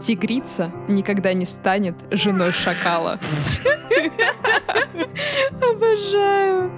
Тигрица никогда не станет женой шакала. Обожаю.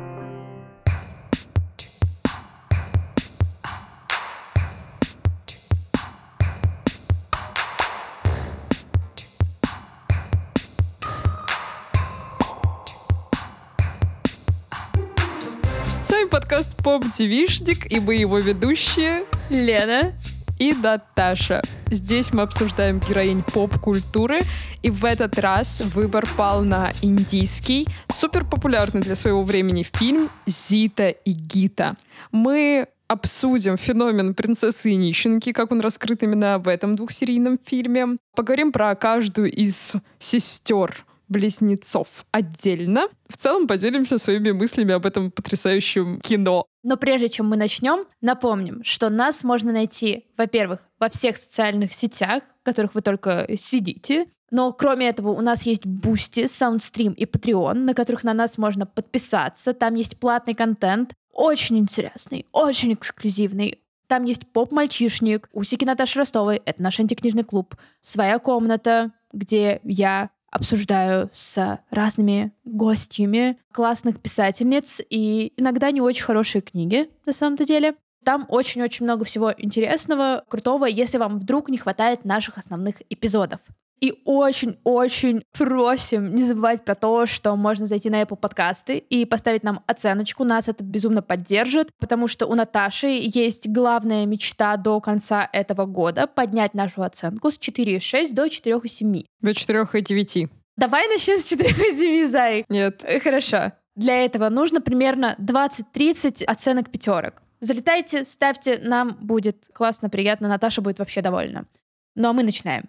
С вами подкаст Поп Девишник и мы его ведущие Лена. и Наташа. Здесь мы обсуждаем героинь поп-культуры, и в этот раз выбор пал на индийский, супер популярный для своего времени фильм «Зита и Гита». Мы обсудим феномен принцессы и нищенки, как он раскрыт именно в этом двухсерийном фильме. Поговорим про каждую из сестер близнецов отдельно. В целом поделимся своими мыслями об этом потрясающем кино. Но прежде чем мы начнем, напомним, что нас можно найти, во-первых, во всех социальных сетях, в которых вы только сидите. Но кроме этого у нас есть Boosty, Soundstream и Patreon, на которых на нас можно подписаться. Там есть платный контент, очень интересный, очень эксклюзивный. Там есть поп-мальчишник, усики Наташи Ростовой, это наш антикнижный клуб, своя комната, где я обсуждаю с разными гостями классных писательниц и иногда не очень хорошие книги, на самом-то деле. Там очень-очень много всего интересного, крутого, если вам вдруг не хватает наших основных эпизодов. И очень-очень просим не забывать про то, что можно зайти на Apple подкасты и поставить нам оценочку. Нас это безумно поддержит, потому что у Наташи есть главная мечта до конца этого года поднять нашу оценку с 4,6 до 4,7. До 4 и 9. Давай начнем с 4,7, Зай. Нет. Э, Хорошо. Для этого нужно примерно 20-30 оценок пятерок. Залетайте, ставьте, нам будет классно, приятно, Наташа будет вообще довольна. Ну а мы начинаем.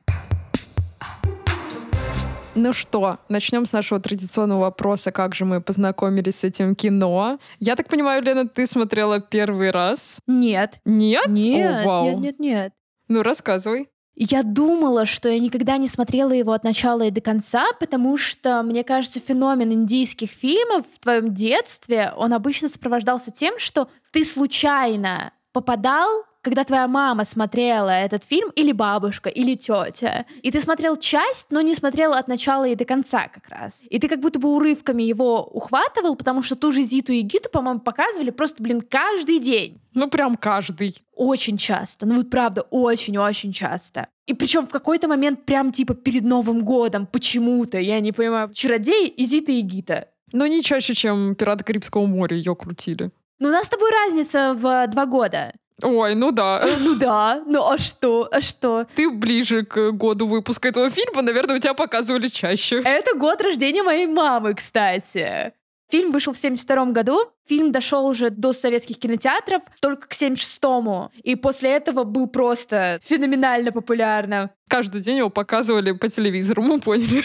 Ну что, начнем с нашего традиционного вопроса, как же мы познакомились с этим кино. Я так понимаю, Лена, ты смотрела первый раз? Нет. Нет? Нет, О, вау. нет, нет, нет. Ну, рассказывай. Я думала, что я никогда не смотрела его от начала и до конца, потому что, мне кажется, феномен индийских фильмов в твоем детстве, он обычно сопровождался тем, что ты случайно попадал когда твоя мама смотрела этот фильм, или бабушка, или тетя, и ты смотрел часть, но не смотрел от начала и до конца как раз. И ты как будто бы урывками его ухватывал, потому что ту же Зиту и Гиту, по-моему, показывали просто, блин, каждый день. Ну, прям каждый. Очень часто. Ну вот правда, очень-очень часто. И причем в какой-то момент прям типа перед Новым годом почему-то, я не понимаю, чародей и Зита и Гита. Но не чаще, чем «Пираты Карибского моря» ее крутили. Ну у нас с тобой разница в два года. Ой, ну да. Ну да, ну а что, а что? Ты ближе к году выпуска этого фильма, наверное, у тебя показывали чаще. Это год рождения моей мамы, кстати. Фильм вышел в 72 году. Фильм дошел уже до советских кинотеатров только к 76-му. И после этого был просто феноменально популярным. Каждый день его показывали по телевизору, мы поняли.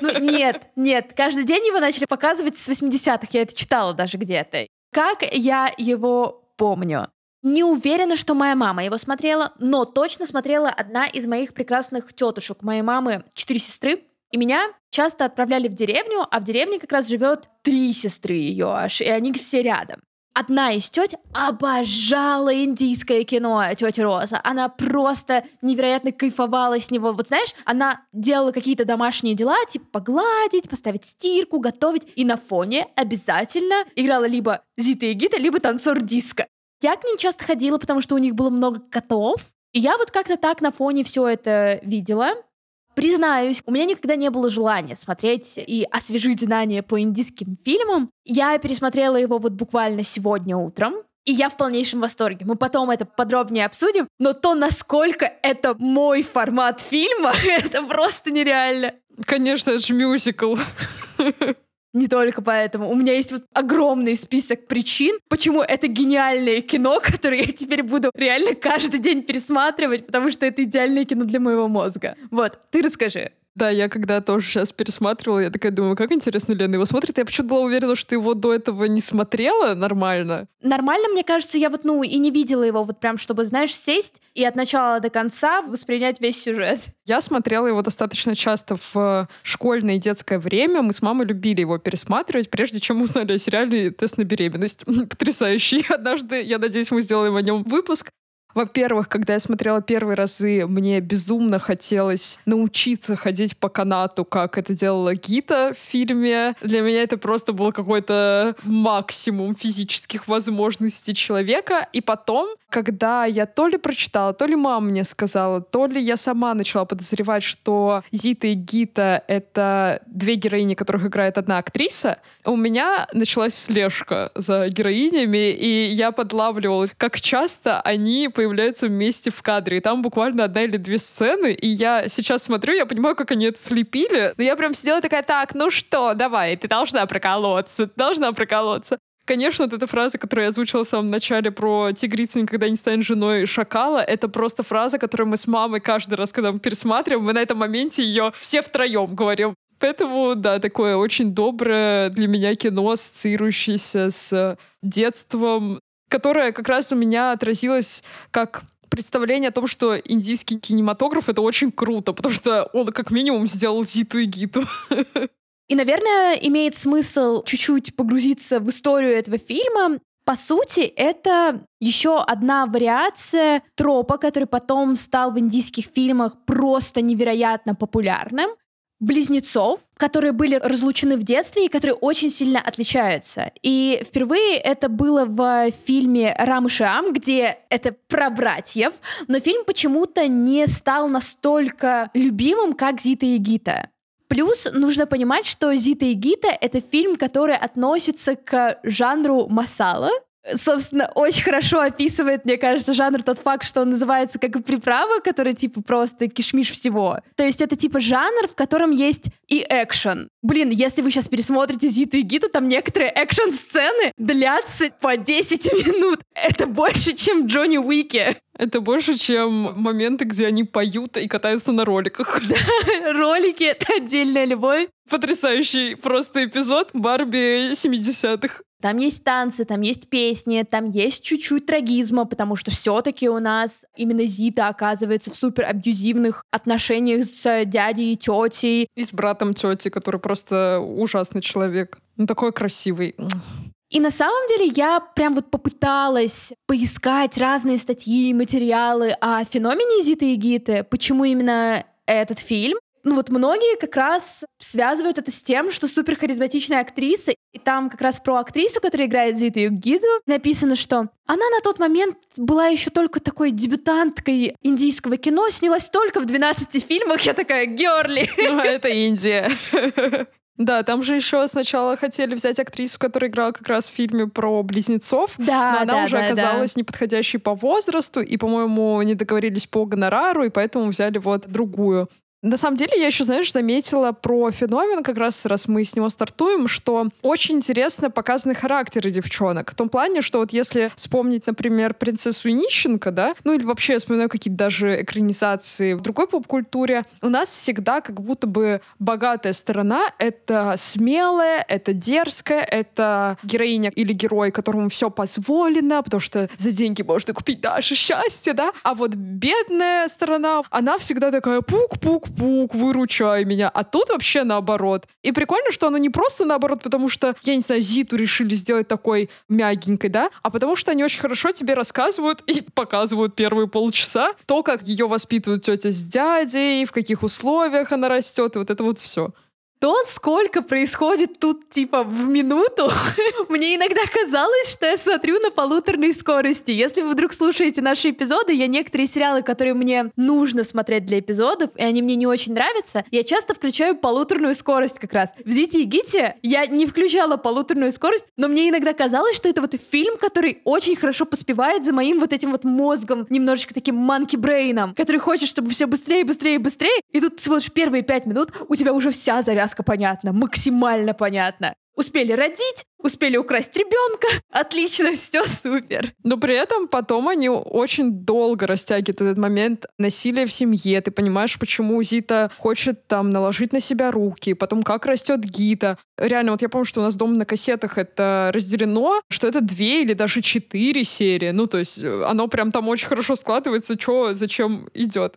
Ну нет, нет. Каждый день его начали показывать с 80-х. Я это читала даже где-то. Как я его помню? Не уверена, что моя мама его смотрела, но точно смотрела одна из моих прекрасных тетушек. Моей мамы четыре сестры, и меня часто отправляли в деревню, а в деревне как раз живет три сестры ее аж, и они все рядом. Одна из теть обожала индийское кино, тетя Роза. Она просто невероятно кайфовала с него. Вот знаешь, она делала какие-то домашние дела, типа погладить, поставить стирку, готовить. И на фоне обязательно играла либо Зита и Гита, либо танцор диска. Я к ним часто ходила, потому что у них было много котов. И я вот как-то так на фоне все это видела. Признаюсь, у меня никогда не было желания смотреть и освежить знания по индийским фильмам. Я пересмотрела его вот буквально сегодня утром. И я в полнейшем восторге. Мы потом это подробнее обсудим. Но то, насколько это мой формат фильма, это просто нереально. Конечно, это же мюзикл. Не только поэтому. У меня есть вот огромный список причин, почему это гениальное кино, которое я теперь буду реально каждый день пересматривать, потому что это идеальное кино для моего мозга. Вот, ты расскажи. Да, я когда тоже сейчас пересматривала, я такая думаю, как интересно Лена его смотрит. Я почему-то была уверена, что ты его до этого не смотрела нормально. Нормально, мне кажется, я вот, ну, и не видела его вот прям, чтобы, знаешь, сесть и от начала до конца воспринять весь сюжет. Я смотрела его достаточно часто в школьное и детское время. Мы с мамой любили его пересматривать, прежде чем узнали о сериале «Тест на беременность». Потрясающий. Однажды, я надеюсь, мы сделаем о нем выпуск. Во-первых, когда я смотрела первые разы, мне безумно хотелось научиться ходить по канату, как это делала Гита в фильме. Для меня это просто был какой-то максимум физических возможностей человека. И потом, когда я то ли прочитала, то ли мама мне сказала, то ли я сама начала подозревать, что Зита и Гита — это две героини, которых играет одна актриса, у меня началась слежка за героинями, и я подлавливала, как часто они появляются появляются вместе в кадре. И там буквально одна или две сцены. И я сейчас смотрю, я понимаю, как они это слепили. Но я прям сидела такая, так, ну что, давай, ты должна проколоться, ты должна проколоться. Конечно, вот эта фраза, которую я озвучила в самом начале про тигрица никогда не станет женой шакала, это просто фраза, которую мы с мамой каждый раз, когда мы пересматриваем, мы на этом моменте ее все втроем говорим. Поэтому, да, такое очень доброе для меня кино, ассоциирующееся с детством, которая как раз у меня отразилась как представление о том, что индийский кинематограф — это очень круто, потому что он как минимум сделал Зиту и Гиту. И, наверное, имеет смысл чуть-чуть погрузиться в историю этого фильма. По сути, это еще одна вариация тропа, который потом стал в индийских фильмах просто невероятно популярным близнецов, которые были разлучены в детстве и которые очень сильно отличаются. И впервые это было в фильме «Рам и Шиам», где это про братьев, но фильм почему-то не стал настолько любимым, как «Зита и Гита». Плюс нужно понимать, что «Зита и Гита» — это фильм, который относится к жанру масала, собственно, очень хорошо описывает, мне кажется, жанр тот факт, что он называется как приправа, которая типа просто кишмиш всего. То есть это типа жанр, в котором есть и экшен. Блин, если вы сейчас пересмотрите Зиту и Гиту, там некоторые экшен-сцены длятся по 10 минут. Это больше, чем Джонни Уике. Это больше, чем моменты, где они поют и катаются на роликах. Да, ролики — это отдельная любовь. Потрясающий просто эпизод Барби 70-х. Там есть танцы, там есть песни, там есть чуть-чуть трагизма, потому что все-таки у нас именно Зита оказывается в супер абьюзивных отношениях с дядей и тетей. И с братом тети, который просто ужасный человек. Ну, такой красивый. И на самом деле я прям вот попыталась поискать разные статьи, материалы о феномене Зиты и Гиты, почему именно этот фильм. Ну вот многие как раз связывают это с тем, что супер харизматичная актриса, и там как раз про актрису, которая играет Зиту Югиду, написано, что она на тот момент была еще только такой дебютанткой индийского кино, снялась только в 12 фильмах, я такая, герли. Ну, это Индия. Да, там же еще сначала хотели взять актрису, которая играла как раз в фильме про близнецов, да, но она да, уже да, оказалась да. неподходящей по возрасту, и, по-моему, не договорились по гонорару, и поэтому взяли вот другую. На самом деле, я еще, знаешь, заметила про феномен, как раз раз мы с него стартуем, что очень интересно показаны характеры девчонок. В том плане, что вот если вспомнить, например, принцессу Нищенко, да, ну или вообще я вспоминаю какие-то даже экранизации в другой поп-культуре, у нас всегда как будто бы богатая сторона — это смелая, это дерзкая, это героиня или герой, которому все позволено, потому что за деньги можно купить даже счастье, да, а вот бедная сторона, она всегда такая пук-пук, пук, выручай меня. А тут вообще наоборот. И прикольно, что оно не просто наоборот, потому что, я не знаю, Зиту решили сделать такой мягенькой, да, а потому что они очень хорошо тебе рассказывают и показывают первые полчаса то, как ее воспитывают тетя с дядей, в каких условиях она растет, и вот это вот все то, сколько происходит тут, типа, в минуту, мне иногда казалось, что я смотрю на полуторной скорости. Если вы вдруг слушаете наши эпизоды, я некоторые сериалы, которые мне нужно смотреть для эпизодов, и они мне не очень нравятся, я часто включаю полуторную скорость как раз. В «Зите и Гите» я не включала полуторную скорость, но мне иногда казалось, что это вот фильм, который очень хорошо поспевает за моим вот этим вот мозгом, немножечко таким манки-брейном, который хочет, чтобы все быстрее, быстрее, быстрее, и тут ты смотришь первые пять минут, у тебя уже вся завязка завязка понятна, максимально понятна. Успели родить, успели украсть ребенка. Отлично, все супер. Но при этом потом они очень долго растягивают этот момент насилия в семье. Ты понимаешь, почему Зита хочет там наложить на себя руки, потом как растет Гита. Реально, вот я помню, что у нас дома на кассетах это разделено, что это две или даже четыре серии. Ну, то есть э, оно прям там очень хорошо складывается, что зачем идет.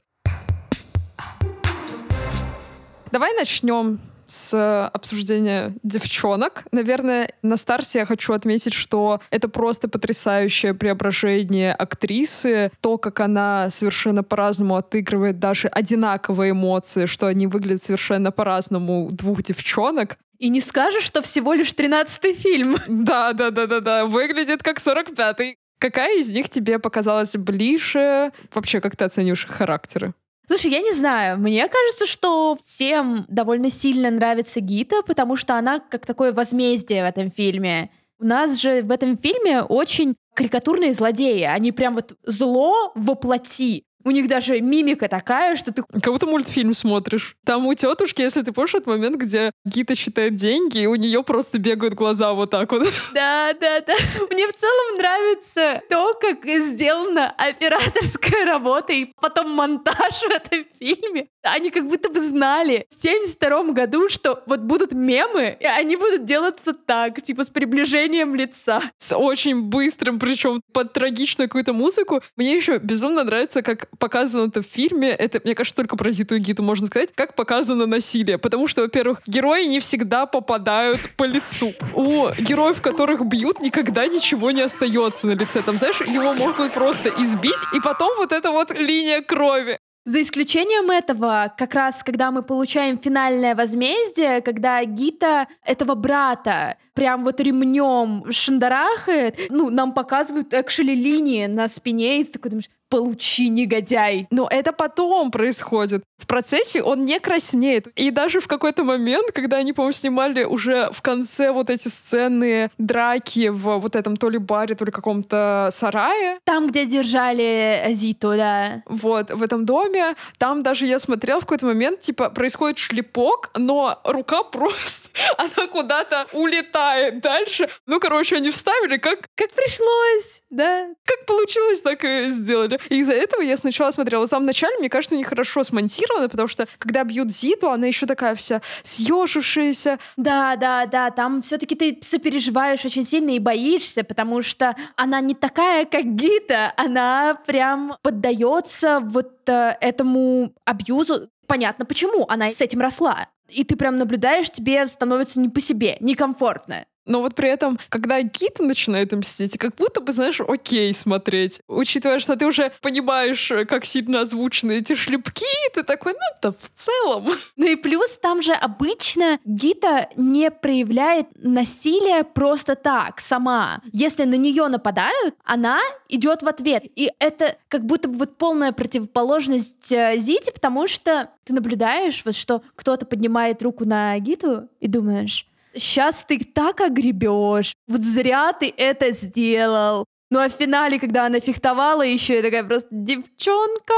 Давай начнем с обсуждения девчонок. Наверное, на старте я хочу отметить, что это просто потрясающее преображение актрисы. То, как она совершенно по-разному отыгрывает даже одинаковые эмоции, что они выглядят совершенно по-разному двух девчонок. И не скажешь, что всего лишь тринадцатый фильм. Да, да, да, да, да. Выглядит как 45-й. Какая из них тебе показалась ближе? Вообще, как ты оцениваешь их характеры? Слушай, я не знаю. Мне кажется, что всем довольно сильно нравится Гита, потому что она как такое возмездие в этом фильме. У нас же в этом фильме очень карикатурные злодеи. Они прям вот зло воплоти. У них даже мимика такая, что ты... Как будто мультфильм смотришь. Там у тетушки, если ты помнишь, этот момент, где Гита считает деньги, и у нее просто бегают глаза вот так вот. Да, да, да. Мне в целом нравится то, как сделана операторская работа и потом монтаж в этом фильме. Они как будто бы знали в 72 году, что вот будут мемы, и они будут делаться так, типа с приближением лица. С очень быстрым, причем под трагичную какую-то музыку. Мне еще безумно нравится, как показано это в фильме, это, мне кажется, только про Зиту и Гиту можно сказать, как показано насилие. Потому что, во-первых, герои не всегда попадают по лицу. У героев, которых бьют, никогда ничего не остается на лице. Там, знаешь, его могут просто избить, и потом вот эта вот линия крови. За исключением этого, как раз когда мы получаем финальное возмездие, когда Гита этого брата прям вот ремнем шандарахает, ну, нам показывают экшели линии на спине, и ты такой думаешь, получи, негодяй. Но это потом происходит. В процессе он не краснеет. И даже в какой-то момент, когда они, по-моему, снимали уже в конце вот эти сцены драки в вот этом то ли баре, то ли каком-то сарае. Там, где держали Зиту, да. Вот, в этом доме. Там даже я смотрела в какой-то момент, типа, происходит шлепок, но рука просто, она куда-то улетает дальше. Ну, короче, они вставили как... Как пришлось, да. Как получилось, так и сделали. И из-за этого я сначала смотрела. В самом начале, мне кажется, у них хорошо смонтировано, потому что когда бьют Зиту, она еще такая вся съежившаяся. Да, да, да, там все-таки ты сопереживаешь очень сильно и боишься, потому что она не такая, как Гита, она прям поддается вот э, этому абьюзу. Понятно, почему она с этим росла. И ты прям наблюдаешь, тебе становится не по себе, некомфортно. Но вот при этом, когда Гита начинает мстить, как будто бы, знаешь, окей смотреть. Учитывая, что ты уже понимаешь, как сильно озвучены эти шлепки, ты такой, ну, это в целом. Ну и плюс там же обычно Гита не проявляет насилие просто так, сама. Если на нее нападают, она идет в ответ. И это как будто бы вот полная противоположность э, Зите, потому что ты наблюдаешь, вот что кто-то поднимает руку на Гиту и думаешь, сейчас ты так огребешь, вот зря ты это сделал. Ну а в финале, когда она фехтовала еще, я такая просто девчонка,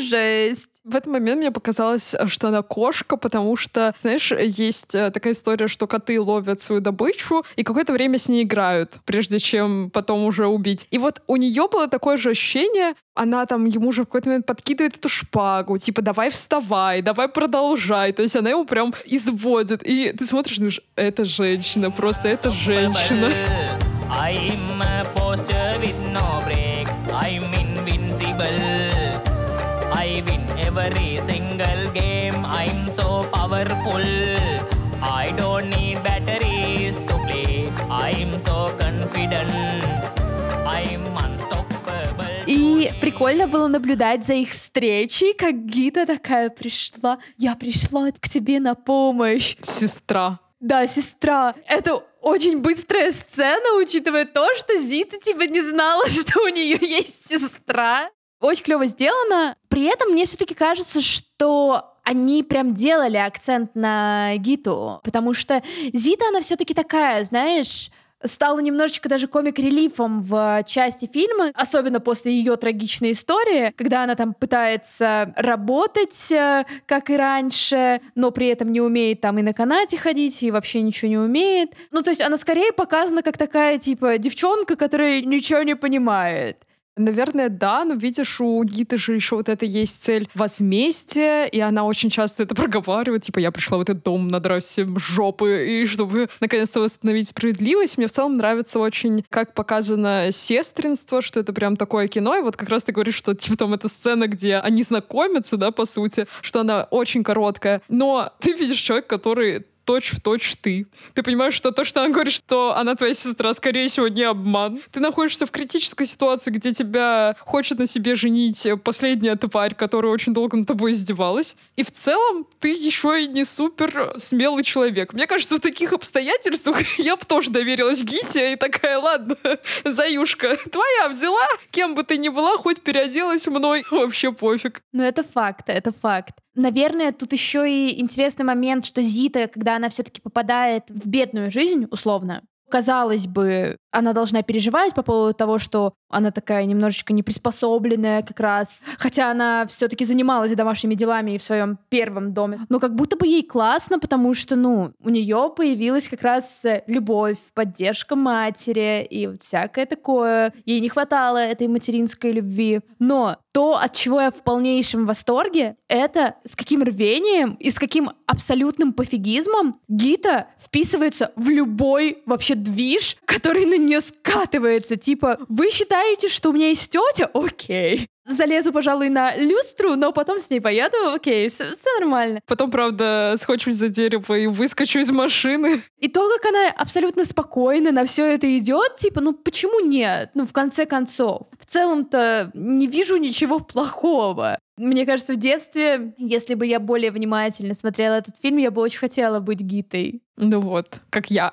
жесть. В этот момент мне показалось, что она кошка, потому что, знаешь, есть э, такая история, что коты ловят свою добычу и какое-то время с ней играют, прежде чем потом уже убить. И вот у нее было такое же ощущение, она там ему же в какой-то момент подкидывает эту шпагу, типа, давай вставай, давай продолжай. То есть она его прям изводит. И ты смотришь, думаешь, это женщина, просто это женщина. I'm a poster I win every single game. I'm so powerful. I don't need batteries to play. I'm so confident. I'm unstoppable. И прикольно было наблюдать за их встречей, как Гита такая пришла. Я пришла к тебе на помощь. Сестра. Да, сестра. Это очень быстрая сцена, учитывая то, что Зита типа не знала, что у нее есть сестра. Очень клево сделано. При этом мне все-таки кажется, что они прям делали акцент на Гиту, потому что Зита, она все-таки такая, знаешь, стала немножечко даже комик-релифом в части фильма, особенно после ее трагичной истории, когда она там пытается работать, э, как и раньше, но при этом не умеет там и на канате ходить, и вообще ничего не умеет. Ну, то есть она скорее показана как такая, типа, девчонка, которая ничего не понимает. Наверное, да, но видишь, у Гиты же еще вот это есть цель возмездия, и она очень часто это проговаривает, типа, я пришла в этот дом надрать всем жопы, и чтобы наконец-то восстановить справедливость. Мне в целом нравится очень, как показано сестринство, что это прям такое кино, и вот как раз ты говоришь, что типа там эта сцена, где они знакомятся, да, по сути, что она очень короткая, но ты видишь человека, который точь в точь ты. Ты понимаешь, что то, что она говорит, что она твоя сестра, скорее всего, не обман. Ты находишься в критической ситуации, где тебя хочет на себе женить последняя тварь, которая очень долго над тобой издевалась. И в целом ты еще и не супер смелый человек. Мне кажется, в таких обстоятельствах я бы тоже доверилась Гите и такая, ладно, Заюшка, твоя взяла, кем бы ты ни была, хоть переоделась мной, вообще пофиг. Ну это факт, это факт. Наверное, тут еще и интересный момент, что Зита, когда она все-таки попадает в бедную жизнь, условно, казалось бы, она должна переживать по поводу того, что она такая немножечко неприспособленная как раз, хотя она все-таки занималась домашними делами и в своем первом доме. Но как будто бы ей классно, потому что, ну, у нее появилась как раз любовь, поддержка матери и вот всякое такое. Ей не хватало этой материнской любви. Но то, от чего я в полнейшем восторге, это с каким рвением и с каким абсолютным пофигизмом Гита вписывается в любой вообще движ, который на нее скатывается. Типа, вы считаете, что у меня есть тетя? Окей. Залезу, пожалуй, на люстру, но потом с ней поеду. Окей, все, все нормально. Потом, правда, схочусь за дерево и выскочу из машины. И то, как она абсолютно спокойно на все это идет, типа, ну почему нет? Ну, в конце концов. В целом-то не вижу ничего плохого. Мне кажется, в детстве, если бы я более внимательно смотрела этот фильм, я бы очень хотела быть Гитой. Ну вот, как я.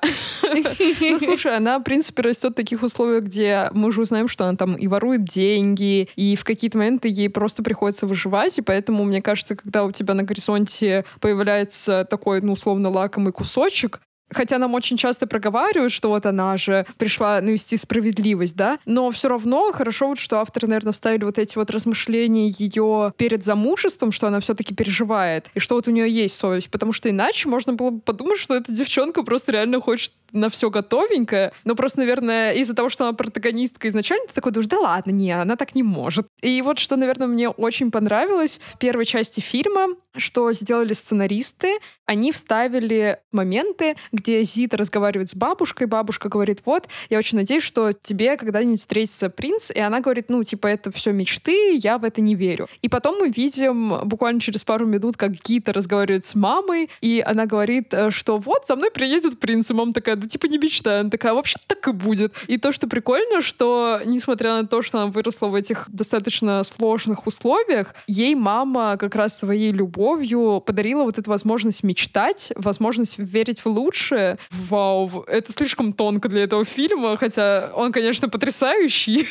Ну, слушай, она, в принципе, растет в таких условиях, где мы уже узнаем, что она там и ворует деньги, и в какие-то моменты ей просто приходится выживать, и поэтому, мне кажется, когда у тебя на горизонте появляется такой, ну, условно, лакомый кусочек, Хотя нам очень часто проговаривают, что вот она же пришла навести справедливость, да, но все равно хорошо вот, что авторы, наверное, вставили вот эти вот размышления ее перед замужеством, что она все-таки переживает, и что вот у нее есть совесть, потому что иначе можно было бы подумать, что эта девчонка просто реально хочет на все готовенькое, но просто, наверное, из-за того, что она протагонистка изначально, ты такой думаешь, да ладно, не, она так не может. И вот что, наверное, мне очень понравилось в первой части фильма, что сделали сценаристы, они вставили моменты, где Зита разговаривает с бабушкой, бабушка говорит, вот, я очень надеюсь, что тебе когда-нибудь встретится принц, и она говорит, ну, типа, это все мечты, я в это не верю. И потом мы видим буквально через пару минут, как Гита разговаривает с мамой, и она говорит, э, что вот, за мной приедет принц, и мама такая, да типа не мечтай, она такая, вообще так и будет. И то, что прикольно, что несмотря на то, что она выросла в этих достаточно сложных условиях, ей мама как раз своей любовью подарила вот эту возможность мечтать, возможность верить в лучшее. Вау, это слишком тонко для этого фильма, хотя он, конечно, потрясающий.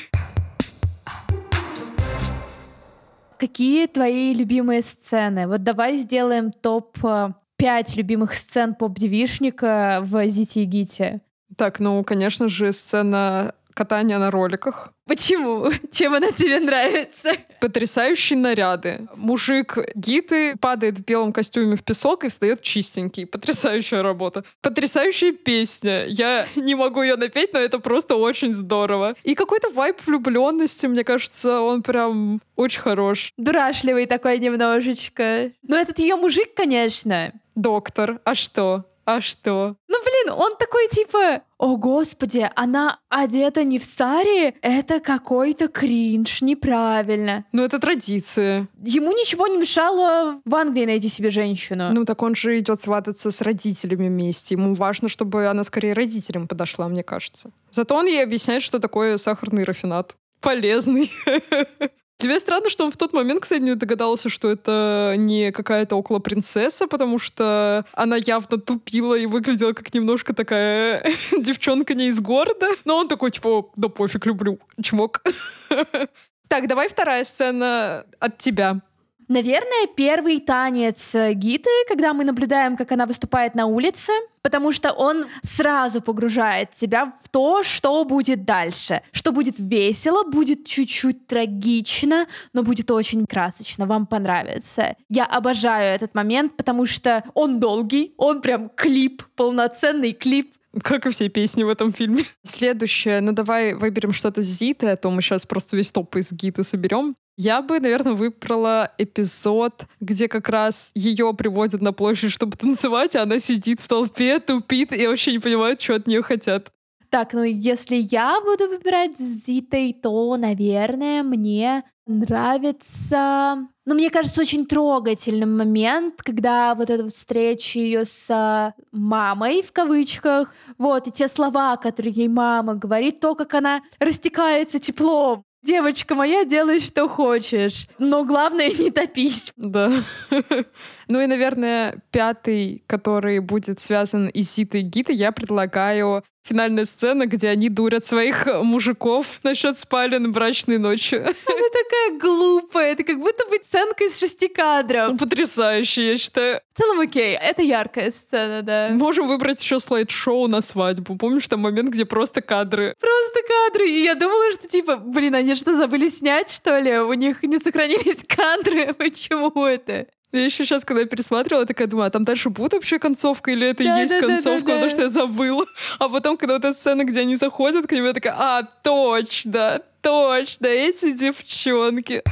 Какие твои любимые сцены? Вот давай сделаем топ э, пять любимых сцен поп-девишника в «Зите и Гите». Так, ну, конечно же, сцена катания на роликах. Почему? Чем она тебе нравится? Потрясающие наряды. Мужик гиты падает в белом костюме в песок и встает чистенький. Потрясающая работа. Потрясающая песня. Я не могу ее напеть, но это просто очень здорово. И какой-то вайп влюбленности, мне кажется, он прям очень хорош. Дурашливый такой немножечко. Но этот ее мужик, конечно. Доктор, а что? А что? Ну, блин, он такой типа, о господи, она одета не в саре, это какой-то кринж, неправильно. Ну, это традиция. Ему ничего не мешало в Англии найти себе женщину. Ну, так он же идет свататься с родителями вместе. Ему важно, чтобы она скорее родителям подошла, мне кажется. Зато он ей объясняет, что такое сахарный рафинат. Полезный. Меня странно, что он в тот момент, кстати, не догадался, что это не какая-то около принцесса, потому что она явно тупила и выглядела как немножко такая девчонка не из города. Но он такой, типа, да пофиг, люблю, чмок. Так, давай вторая сцена от тебя. Наверное, первый танец Гиты, когда мы наблюдаем, как она выступает на улице, потому что он сразу погружает тебя в то, что будет дальше. Что будет весело, будет чуть-чуть трагично, но будет очень красочно, вам понравится. Я обожаю этот момент, потому что он долгий, он прям клип, полноценный клип, Как и все песни в этом фильме. Следующее, ну давай выберем что-то с Зиты, а то мы сейчас просто весь топ из Гиты соберем. Я бы, наверное, выбрала эпизод, где как раз ее приводят на площадь, чтобы танцевать, а она сидит в толпе, тупит и вообще не понимает, что от нее хотят. Так, ну если я буду выбирать с Зитой, то, наверное, мне нравится... Ну, мне кажется, очень трогательным момент, когда вот эта встреча ее с мамой, в кавычках, вот, и те слова, которые ей мама говорит, то, как она растекается теплом. Девочка моя, делай, что хочешь. Но главное, не топись. Да. Ну и, наверное, пятый, который будет связан и Зитой и Гитой, я предлагаю финальная сцена, где они дурят своих мужиков насчет спален брачной ночи. Она такая глупая. Это как будто быть сценка из шести кадров. Потрясающая, я считаю. В целом окей. Это яркая сцена, да. Можем выбрать еще слайд-шоу на свадьбу. Помнишь там момент, где просто кадры? Просто кадры. И я думала, что типа, блин, они что, забыли снять, что ли? У них не сохранились кадры. Почему это? Я еще сейчас, когда я пересматривала, такая думаю, а там дальше будет вообще концовка или это да, и есть да, концовка, да, потому что я забыла. А потом, когда вот эта сцена, где они заходят к нему, я такая, а, точно, точно, эти девчонки.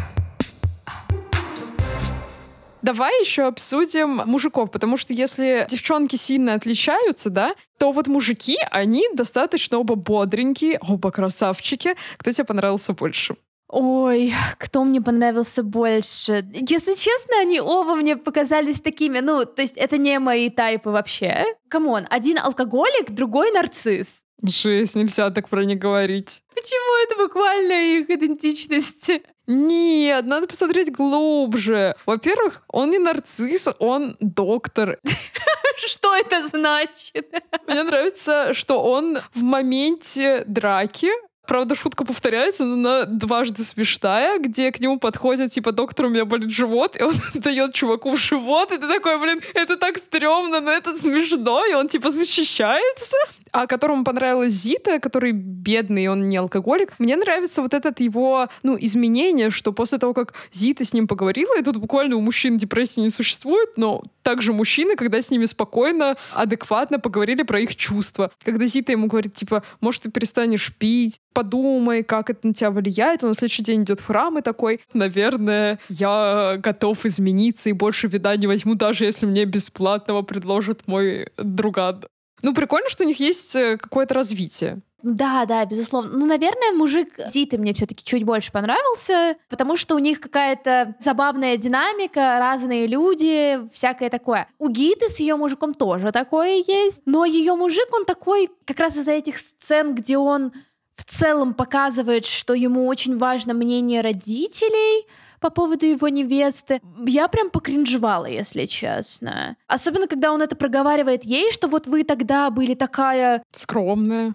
Давай еще обсудим мужиков, потому что если девчонки сильно отличаются, да, то вот мужики, они достаточно оба бодренькие, оба красавчики. Кто тебе понравился больше? Ой, кто мне понравился больше? Если честно, они оба мне показались такими, ну, то есть это не мои тайпы вообще. Come on, один алкоголик, другой нарцисс. Жесть, нельзя так про них говорить. Почему это буквально их идентичность? Нет, надо посмотреть глубже. Во-первых, он не нарцисс, он доктор. Что это значит? Мне нравится, что он в моменте драки Правда, шутка повторяется, но она дважды смешная, где к нему подходит, типа, доктор, у меня болит живот, и он дает чуваку в живот, и ты такой, блин, это так стрёмно, но это смешно, и он, типа, защищается. А которому понравилась Зита, который бедный, он не алкоголик. Мне нравится вот этот его, ну, изменение, что после того, как Зита с ним поговорила, и тут буквально у мужчин депрессии не существует, но также мужчины, когда с ними спокойно, адекватно поговорили про их чувства. Когда Зита ему говорит, типа, может, ты перестанешь пить, подумай, как это на тебя влияет. Он на следующий день идет в храм и такой, наверное, я готов измениться и больше вида не возьму, даже если мне бесплатного предложит мой друган. Ну, прикольно, что у них есть э, какое-то развитие. Да, да, безусловно. Ну, наверное, мужик Зиты мне все-таки чуть больше понравился, потому что у них какая-то забавная динамика, разные люди, всякое такое. У Гиты с ее мужиком тоже такое есть, но ее мужик, он такой как раз из-за этих сцен, где он в целом показывает, что ему очень важно мнение родителей по поводу его невесты. Я прям покринжевала, если честно. Особенно, когда он это проговаривает ей, что вот вы тогда были такая... Скромная.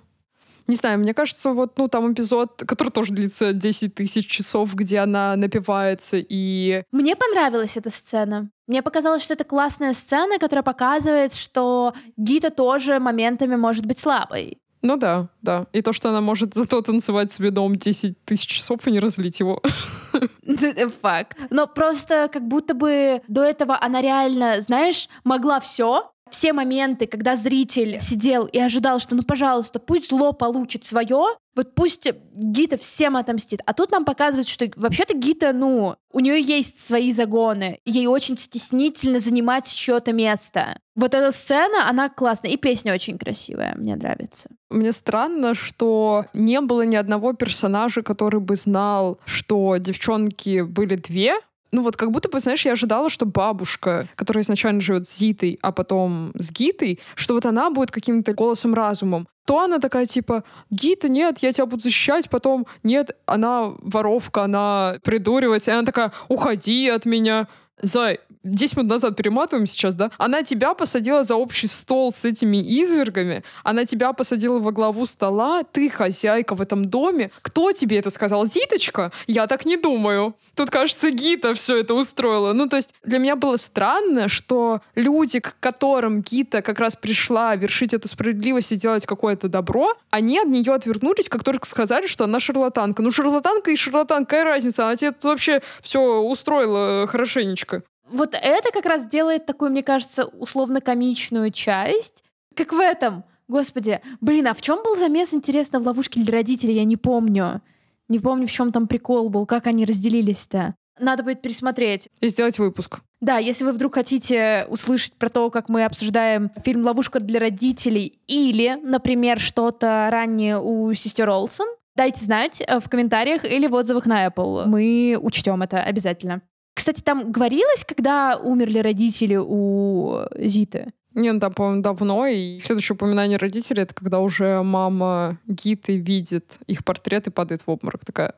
Не знаю, мне кажется, вот, ну, там эпизод, который тоже длится 10 тысяч часов, где она напивается и... Мне понравилась эта сцена. Мне показалось, что это классная сцена, которая показывает, что Гита тоже моментами может быть слабой. Ну да, да. И то, что она может зато танцевать с вином 10 тысяч часов и не разлить его. Факт. Но просто как будто бы до этого она реально, знаешь, могла все, все моменты, когда зритель сидел и ожидал, что ну, пожалуйста, пусть зло получит свое, вот пусть Гита всем отомстит. А тут нам показывают, что вообще-то Гита, ну, у нее есть свои загоны. Ей очень стеснительно занимать чье-то место. Вот эта сцена, она классная. И песня очень красивая, мне нравится. Мне странно, что не было ни одного персонажа, который бы знал, что девчонки были две, ну вот как будто бы, знаешь, я ожидала, что бабушка, которая изначально живет с Зитой, а потом с Гитой, что вот она будет каким-то голосом разумом. То она такая типа, Гита, нет, я тебя буду защищать, потом нет, она воровка, она придуривается, и она такая, уходи от меня. Зай, 10 минут назад перематываем сейчас, да? Она тебя посадила за общий стол с этими извергами, она тебя посадила во главу стола, ты хозяйка в этом доме. Кто тебе это сказал? Зиточка? Я так не думаю. Тут, кажется, Гита все это устроила. Ну, то есть для меня было странно, что люди, к которым Гита как раз пришла вершить эту справедливость и делать какое-то добро, они от нее отвернулись, как только сказали, что она шарлатанка. Ну, шарлатанка и шарлатанка, какая разница? Она тебе тут вообще все устроила хорошенечко. Вот это как раз делает такую, мне кажется, условно-комичную часть, как в этом Господи, блин, а в чем был замес, интересно, в ловушке для родителей? Я не помню. Не помню, в чем там прикол был, как они разделились-то. Надо будет пересмотреть. И сделать выпуск. Да, если вы вдруг хотите услышать про то, как мы обсуждаем фильм «Ловушка для родителей» или, например, что-то ранее у сестер Олсен, дайте знать э, в комментариях или в отзывах на Apple. Мы учтем это обязательно. Кстати, там говорилось, когда умерли родители у Зиты? Не, ну там, по-моему, давно. И следующее упоминание родителей — это когда уже мама Гиты видит их портрет и падает в обморок. Такая...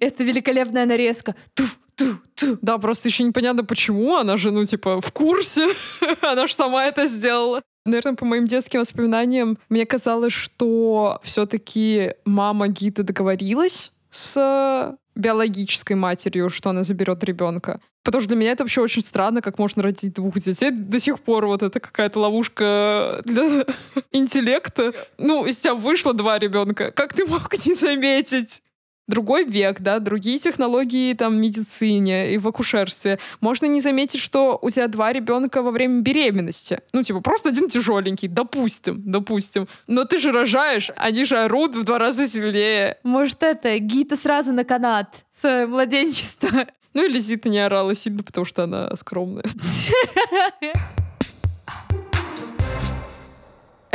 Это великолепная нарезка. Туф, ту, ту. Да, просто еще непонятно, почему. Она же, ну, типа, в курсе. Она же сама это сделала. Наверное, по моим детским воспоминаниям, мне казалось, что все-таки мама Гиты договорилась с биологической матерью, что она заберет ребенка. Потому что для меня это вообще очень странно, как можно родить двух детей. До сих пор вот это какая-то ловушка для интеллекта. Ну, из тебя вышло два ребенка. Как ты мог не заметить? Другой век, да, другие технологии там в медицине и в акушерстве. Можно не заметить, что у тебя два ребенка во время беременности. Ну, типа, просто один тяжеленький, допустим, допустим. Но ты же рожаешь, они же орут в два раза сильнее. Может, это, Гита сразу на канат с младенчества. Ну или Зита не орала сильно, потому что она скромная.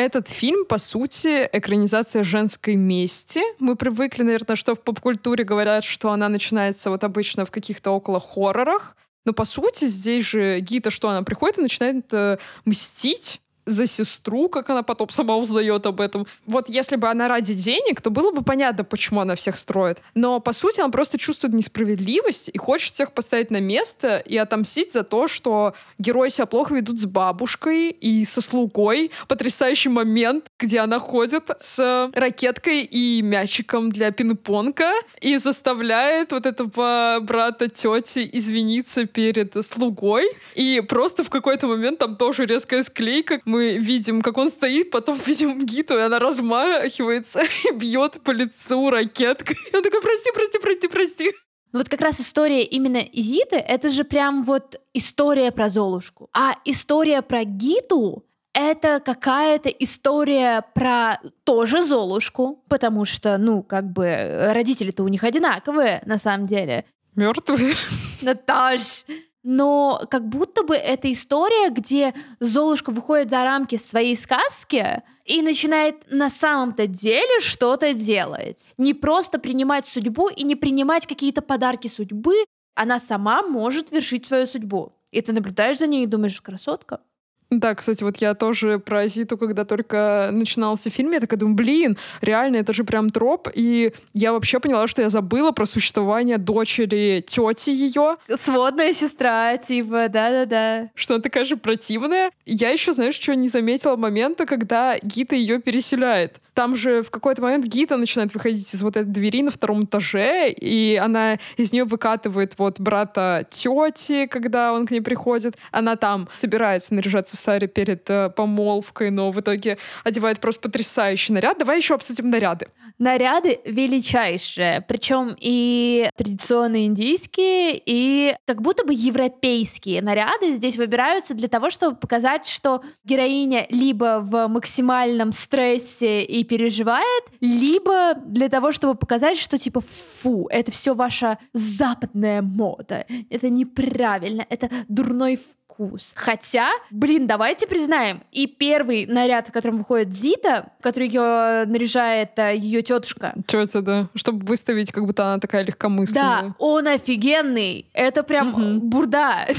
Этот фильм, по сути, экранизация женской мести. Мы привыкли, наверное, что в поп-культуре говорят, что она начинается вот обычно в каких-то около хоррорах. Но, по сути, здесь же Гита, что она приходит и начинает э, мстить за сестру, как она потом сама узнает об этом. Вот если бы она ради денег, то было бы понятно, почему она всех строит. Но, по сути, она просто чувствует несправедливость и хочет всех поставить на место и отомстить за то, что герои себя плохо ведут с бабушкой и со слугой. Потрясающий момент, где она ходит с ракеткой и мячиком для пинг-понга и заставляет вот этого брата тети извиниться перед слугой. И просто в какой-то момент там тоже резкая склейка, мы видим, как он стоит, потом видим Гиту, и она размахивается и бьет по лицу ракеткой. И он такой, прости, прости, прости, прости. Вот как раз история именно Изиты, это же прям вот история про Золушку. А история про Гиту это какая-то история про тоже Золушку, потому что, ну, как бы родители-то у них одинаковые на самом деле. Мертвые. Наташ, но как будто бы это история, где Золушка выходит за рамки своей сказки и начинает на самом-то деле что-то делать. Не просто принимать судьбу и не принимать какие-то подарки судьбы, она сама может вершить свою судьбу. И ты наблюдаешь за ней и думаешь, красотка, да, кстати, вот я тоже про Зиту, когда только начинался фильм, я такая думаю, блин, реально, это же прям троп. И я вообще поняла, что я забыла про существование дочери тети ее. Сводная сестра, типа, да-да-да. Что она такая же противная. Я еще, знаешь, что не заметила момента, когда Гита ее переселяет. Там же в какой-то момент Гита начинает выходить из вот этой двери на втором этаже, и она из нее выкатывает вот брата тети, когда он к ней приходит. Она там собирается наряжаться в саре перед э, помолвкой, но в итоге одевает просто потрясающий наряд. Давай еще обсудим наряды. Наряды величайшие, причем и традиционные индийские, и как будто бы европейские наряды здесь выбираются для того, чтобы показать, что героиня либо в максимальном стрессе и переживает, либо для того, чтобы показать, что типа фу, это все ваша западная мода, это неправильно, это дурной вкус вкус. Хотя, блин, давайте признаем, и первый наряд, в котором выходит Зита, который ее наряжает э, ее тетушка. Тетя, да. Чтобы выставить, как будто она такая легкомысленная. Да, он офигенный. Это прям угу. бурда.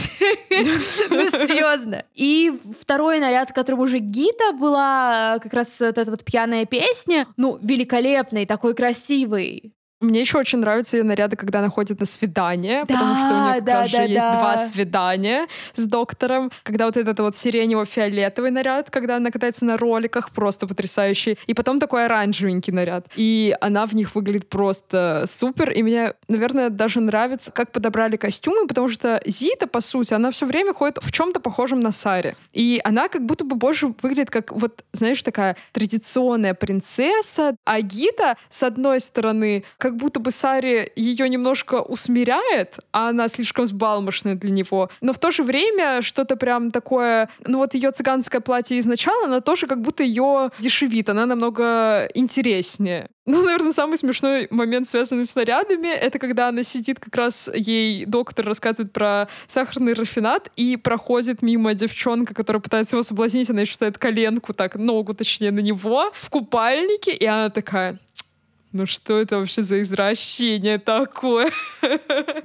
Ну, серьезно. И второй наряд, в котором уже Гита была, как раз эта вот пьяная песня, ну, великолепный, такой красивый. Мне еще очень нравятся ее наряды, когда она ходит на свидание, да, потому что у нее да, да, есть да. два свидания с доктором. Когда вот этот вот сиренево-фиолетовый наряд, когда она катается на роликах, просто потрясающий. И потом такой оранжевенький наряд. И она в них выглядит просто супер. И мне, наверное, даже нравится, как подобрали костюмы, потому что Зита, по сути, она все время ходит в чем-то похожем на Саре. И она как будто бы больше выглядит как вот, знаешь, такая традиционная принцесса. А Гита, с одной стороны, как как будто бы Сари ее немножко усмиряет, а она слишком сбалмошная для него. Но в то же время что-то прям такое, ну вот ее цыганское платье изначально, оно тоже как будто ее дешевит, она намного интереснее. Ну, наверное, самый смешной момент, связанный с нарядами, это когда она сидит, как раз ей доктор рассказывает про сахарный рафинат, и проходит мимо девчонка, которая пытается его соблазнить, она еще ставит коленку, так, ногу, точнее, на него, в купальнике, и она такая, ну что это вообще за извращение такое?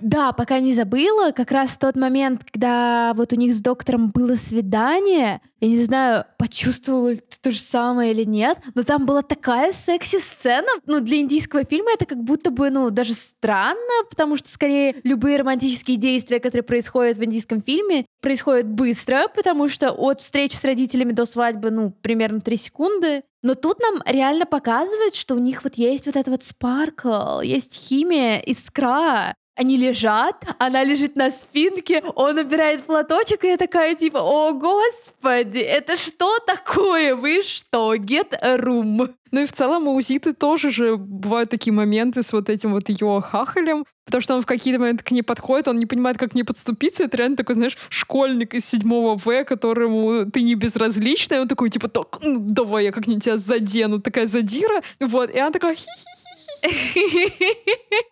Да, пока не забыла, как раз тот момент, когда вот у них с доктором было свидание, я не знаю, почувствовала то же самое или нет, но там была такая секси-сцена. Ну, для индийского фильма это как будто бы, ну, даже странно, потому что, скорее, любые романтические действия, которые происходят в индийском фильме, происходят быстро, потому что от встречи с родителями до свадьбы, ну, примерно 3 секунды. Но тут нам реально показывает, что у них вот есть вот этот вот спаркл, есть химия, искра. Они лежат, она лежит на спинке, он набирает платочек, и я такая типа, о господи, это что такое? Вы что, get a room? Ну и в целом у Зиты тоже же бывают такие моменты с вот этим вот ее хахалем, потому что он в какие-то моменты к ней подходит, он не понимает, как к ней подступиться. Это реально такой, знаешь, школьник из седьмого В, которому ты не безразлична, и он такой, типа, так, ну, давай я как-нибудь тебя задену, такая задира. Вот, и она такая, хи-хи-хи.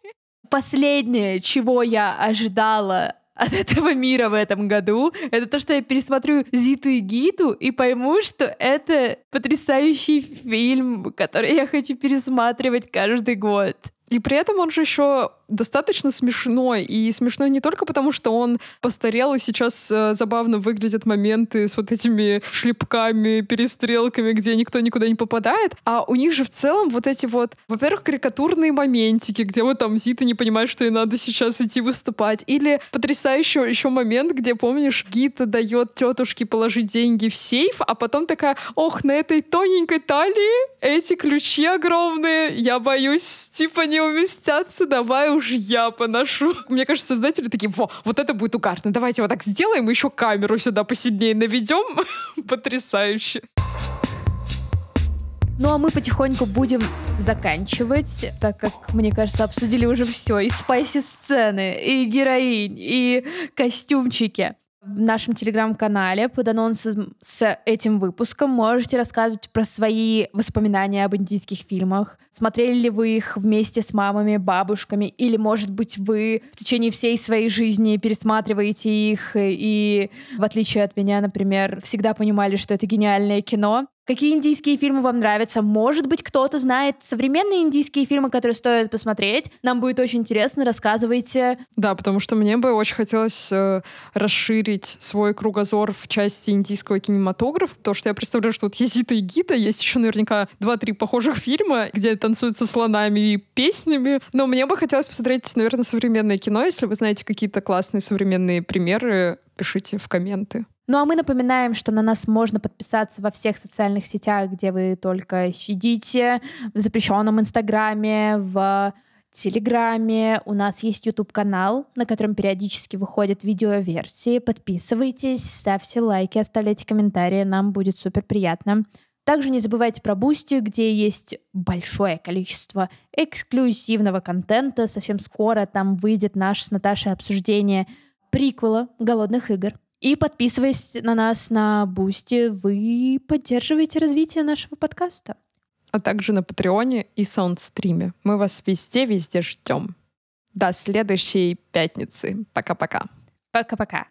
Последнее, чего я ожидала от этого мира в этом году, это то, что я пересмотрю Зиту и Гиту и пойму, что это потрясающий фильм, который я хочу пересматривать каждый год. И при этом он же еще достаточно смешной. И смешной не только потому, что он постарел, и сейчас э, забавно выглядят моменты с вот этими шлепками, перестрелками, где никто никуда не попадает, а у них же в целом вот эти вот, во-первых, карикатурные моментики, где вот там Зита не понимает, что ей надо сейчас идти выступать. Или потрясающий еще момент, где, помнишь, Гита дает тетушке положить деньги в сейф, а потом такая, ох, на этой тоненькой талии эти ключи огромные, я боюсь, типа не уместятся, давай уж я поношу. Мне кажется, создатели такие, во, вот это будет угарно, давайте вот так сделаем, еще камеру сюда посильнее наведем. Потрясающе. Ну а мы потихоньку будем заканчивать, так как, мне кажется, обсудили уже все. И спайси-сцены, и героинь, и костюмчики в нашем телеграм-канале под анонсом с этим выпуском можете рассказывать про свои воспоминания об индийских фильмах. Смотрели ли вы их вместе с мамами, бабушками, или, может быть, вы в течение всей своей жизни пересматриваете их и, в отличие от меня, например, всегда понимали, что это гениальное кино. Какие индийские фильмы вам нравятся? Может быть, кто-то знает современные индийские фильмы, которые стоит посмотреть. Нам будет очень интересно, рассказывайте. Да, потому что мне бы очень хотелось э, расширить свой кругозор в части индийского кинематографа, потому что я представляю, что вот есть Зита и Гита, есть еще наверняка два-три похожих фильма, где танцуют со слонами и песнями. Но мне бы хотелось посмотреть, наверное, современное кино. Если вы знаете какие-то классные современные примеры, пишите в комменты. Ну а мы напоминаем, что на нас можно подписаться во всех социальных сетях, где вы только сидите, в запрещенном Инстаграме, в Телеграме. У нас есть YouTube-канал, на котором периодически выходят видеоверсии. Подписывайтесь, ставьте лайки, оставляйте комментарии, нам будет супер приятно. Также не забывайте про Boosty, где есть большое количество эксклюзивного контента. Совсем скоро там выйдет наше с Наташей обсуждение приквела «Голодных игр». И подписываясь на нас на Boosty, вы поддерживаете развитие нашего подкаста. А также на Patreon е и Soundstream е. Мы вас везде-везде ждем. До следующей пятницы. Пока-пока. Пока-пока.